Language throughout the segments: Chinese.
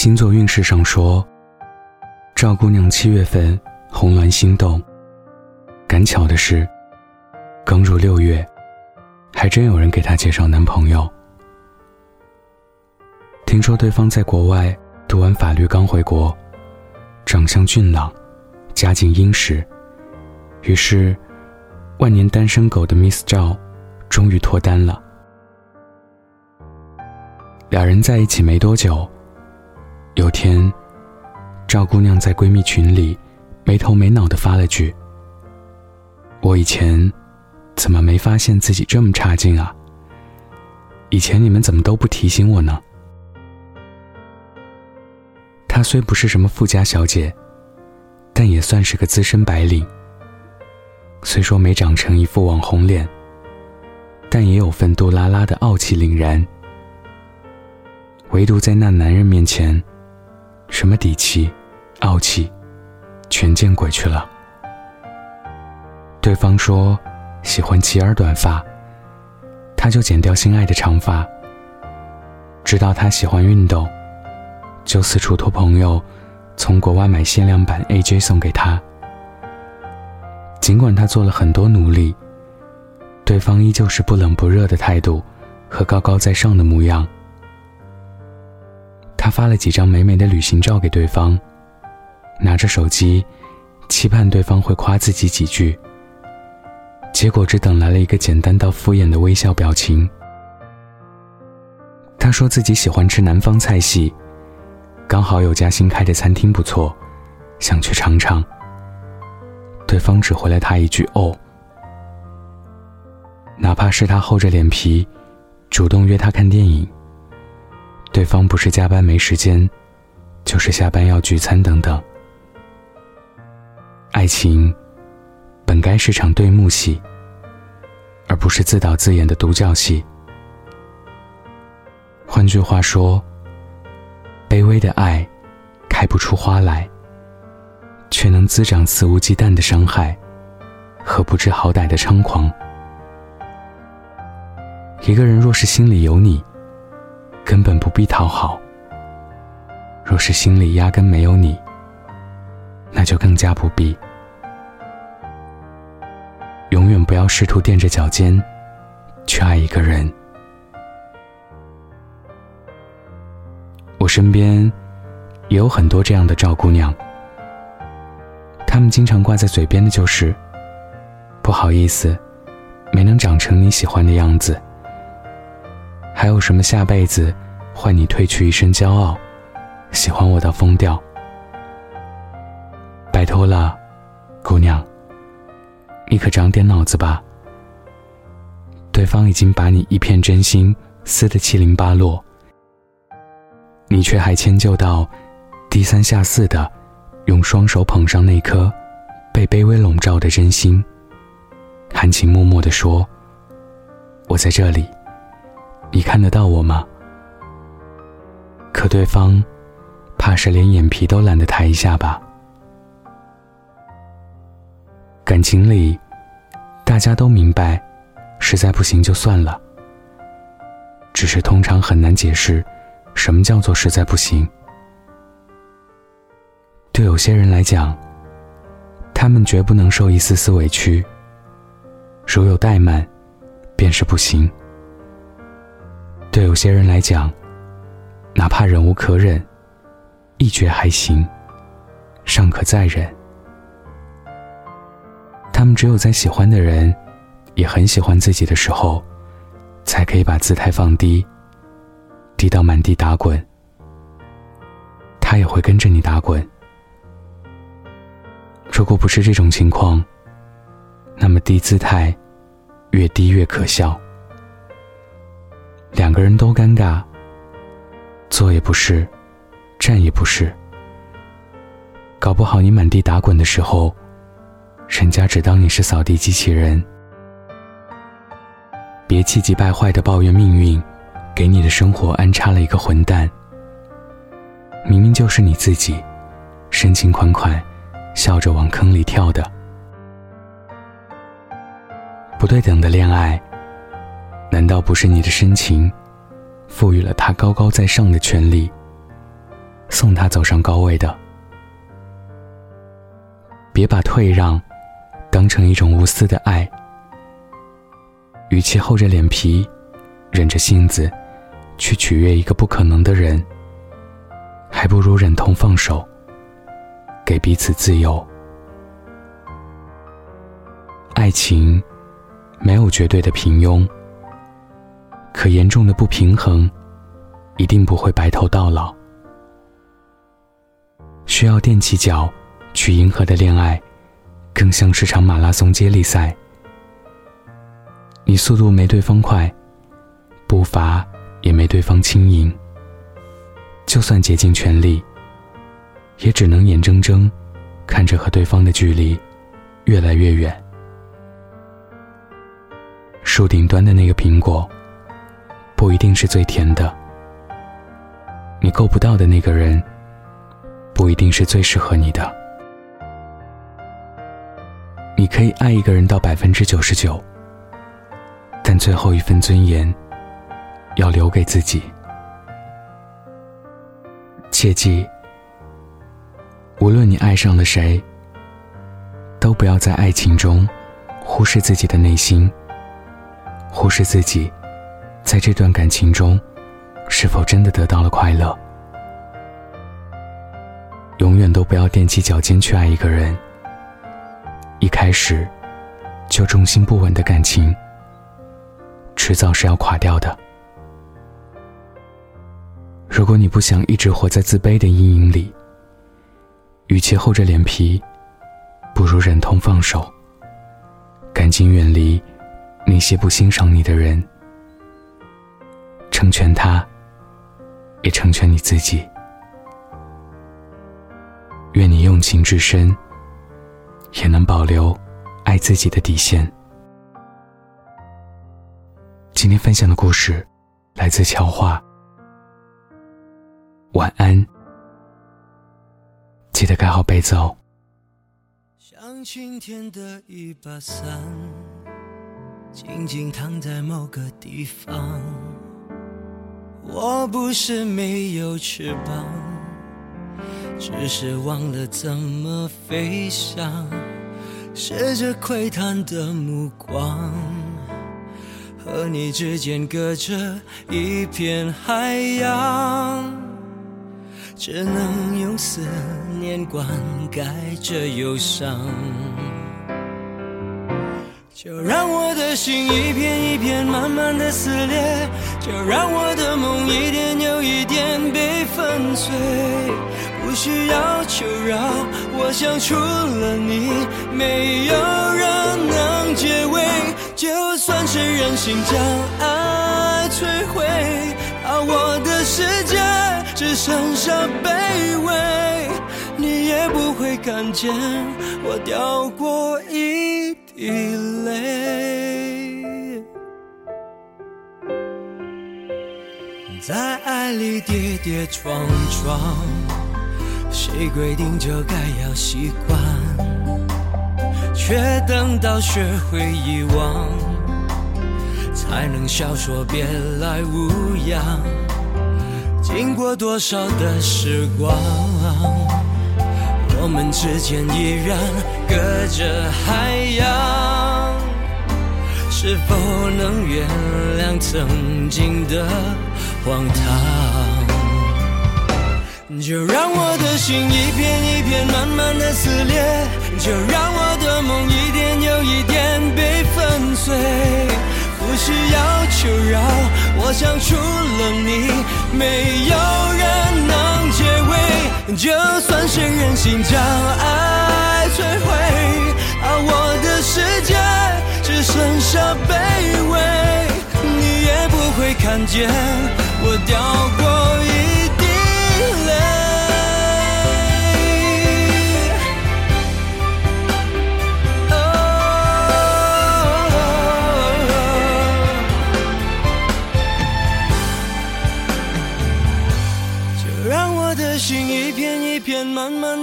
星座运势上说，赵姑娘七月份红鸾心动。赶巧的是，刚入六月，还真有人给她介绍男朋友。听说对方在国外读完法律刚回国，长相俊朗，家境殷实，于是，万年单身狗的 Miss 赵，终于脱单了。两人在一起没多久。有天，赵姑娘在闺蜜群里没头没脑的发了句：“我以前怎么没发现自己这么差劲啊？以前你们怎么都不提醒我呢？”她虽不是什么富家小姐，但也算是个资深白领。虽说没长成一副网红脸，但也有份杜拉拉的傲气凛然。唯独在那男人面前。什么底气、傲气，全见鬼去了。对方说喜欢齐耳短发，他就剪掉心爱的长发。知道他喜欢运动，就四处托朋友从国外买限量版 AJ 送给他。尽管他做了很多努力，对方依旧是不冷不热的态度和高高在上的模样。发了几张美美的旅行照给对方，拿着手机，期盼对方会夸自己几句。结果只等来了一个简单到敷衍的微笑表情。他说自己喜欢吃南方菜系，刚好有家新开的餐厅不错，想去尝尝。对方只回了他一句“哦”。哪怕是他厚着脸皮，主动约他看电影。对方不是加班没时间，就是下班要聚餐等等。爱情本该是场对幕戏，而不是自导自演的独角戏。换句话说，卑微的爱开不出花来，却能滋长肆无忌惮的伤害和不知好歹的猖狂。一个人若是心里有你。根本不必讨好。若是心里压根没有你，那就更加不必。永远不要试图垫着脚尖去爱一个人。我身边也有很多这样的赵姑娘，她们经常挂在嘴边的就是“不好意思，没能长成你喜欢的样子。”还有什么下辈子换你褪去一身骄傲，喜欢我到疯掉？拜托了，姑娘，你可长点脑子吧。对方已经把你一片真心撕得七零八落，你却还迁就到低三下四的用双手捧上那颗被卑微笼罩的真心，含情脉脉地说：“我在这里。”你看得到我吗？可对方，怕是连眼皮都懒得抬一下吧。感情里，大家都明白，实在不行就算了。只是通常很难解释，什么叫做实在不行。对有些人来讲，他们绝不能受一丝丝委屈。如有怠慢，便是不行。对有些人来讲，哪怕忍无可忍，一觉还行，尚可再忍。他们只有在喜欢的人也很喜欢自己的时候，才可以把姿态放低，低到满地打滚，他也会跟着你打滚。如果不是这种情况，那么低姿态越低越可笑。两个人都尴尬，坐也不是，站也不是，搞不好你满地打滚的时候，人家只当你是扫地机器人。别气急败坏的抱怨命运，给你的生活安插了一个混蛋。明明就是你自己，深情款款，笑着往坑里跳的。不对等的恋爱。难道不是你的深情，赋予了他高高在上的权利，送他走上高位的。别把退让当成一种无私的爱，与其厚着脸皮、忍着性子去取悦一个不可能的人，还不如忍痛放手，给彼此自由。爱情没有绝对的平庸，可严重的不平衡一定不会白头到老。需要踮起脚。去迎合的恋爱，更像是场马拉松接力赛。你速度没对方快，步伐也没对方轻盈。就算竭尽全力，也只能眼睁睁看着和对方的距离越来越远。树顶端的那个苹果，不一定是最甜的。你够不到的那个人，不一定是最适合你的。你可以爱一个人到百分之九十九，但最后一份尊严要留给自己。切记，无论你爱上了谁，都不要在爱情中忽视自己的内心，忽视自己在这段感情中是否真的得到了快乐。永远都不要踮起脚尖去爱一个人。一开始就重心不稳的感情，迟早是要垮掉的。如果你不想一直活在自卑的阴影里，与其厚着脸皮，不如忍痛放手，赶紧远离那些不欣赏你的人，成全他，也成全你自己。愿你用情至深。也能保留爱自己的底线。今天分享的故事来自乔话。晚安，记得盖好被子哦。像晴天的一把伞，静静躺在某个地方。我不是没有翅膀。只是忘了怎么飞翔，试着窥探的目光，和你之间隔着一片海洋，只能用思念灌溉着忧伤。就让我的心一片一片慢慢的撕裂，就让我的梦一点又一点被粉碎。不需要求饶，我想除了你，没有人能解围。就算是任心将爱摧毁，把我的世界只剩下卑微，你也不会看见我掉过一滴泪。在爱里跌跌撞撞。谁规定就该要习惯，却等到学会遗忘，才能笑说别来无恙。经过多少的时光，我们之间依然隔着海洋，是否能原谅曾经的荒唐？就让我的心一片一片慢慢的撕裂，就让我的梦一点又一点被粉碎。不需要求饶，我想除了你，没有人能解围。就算是人心将爱摧毁，而我的世界剩下卑微，你也不会看见我掉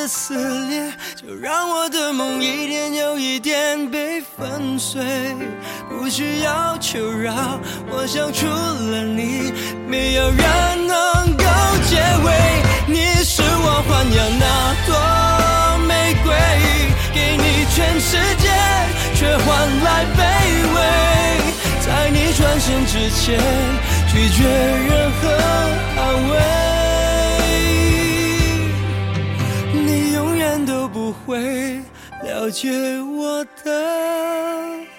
的撕裂，就让我的梦一点又一点被粉碎，不需要求饶。我想除了你，没有人能够结尾。你是我豢养那朵玫瑰，给你全世界，却换来卑微，在你转身之前，拒绝任何安慰。会了解我的。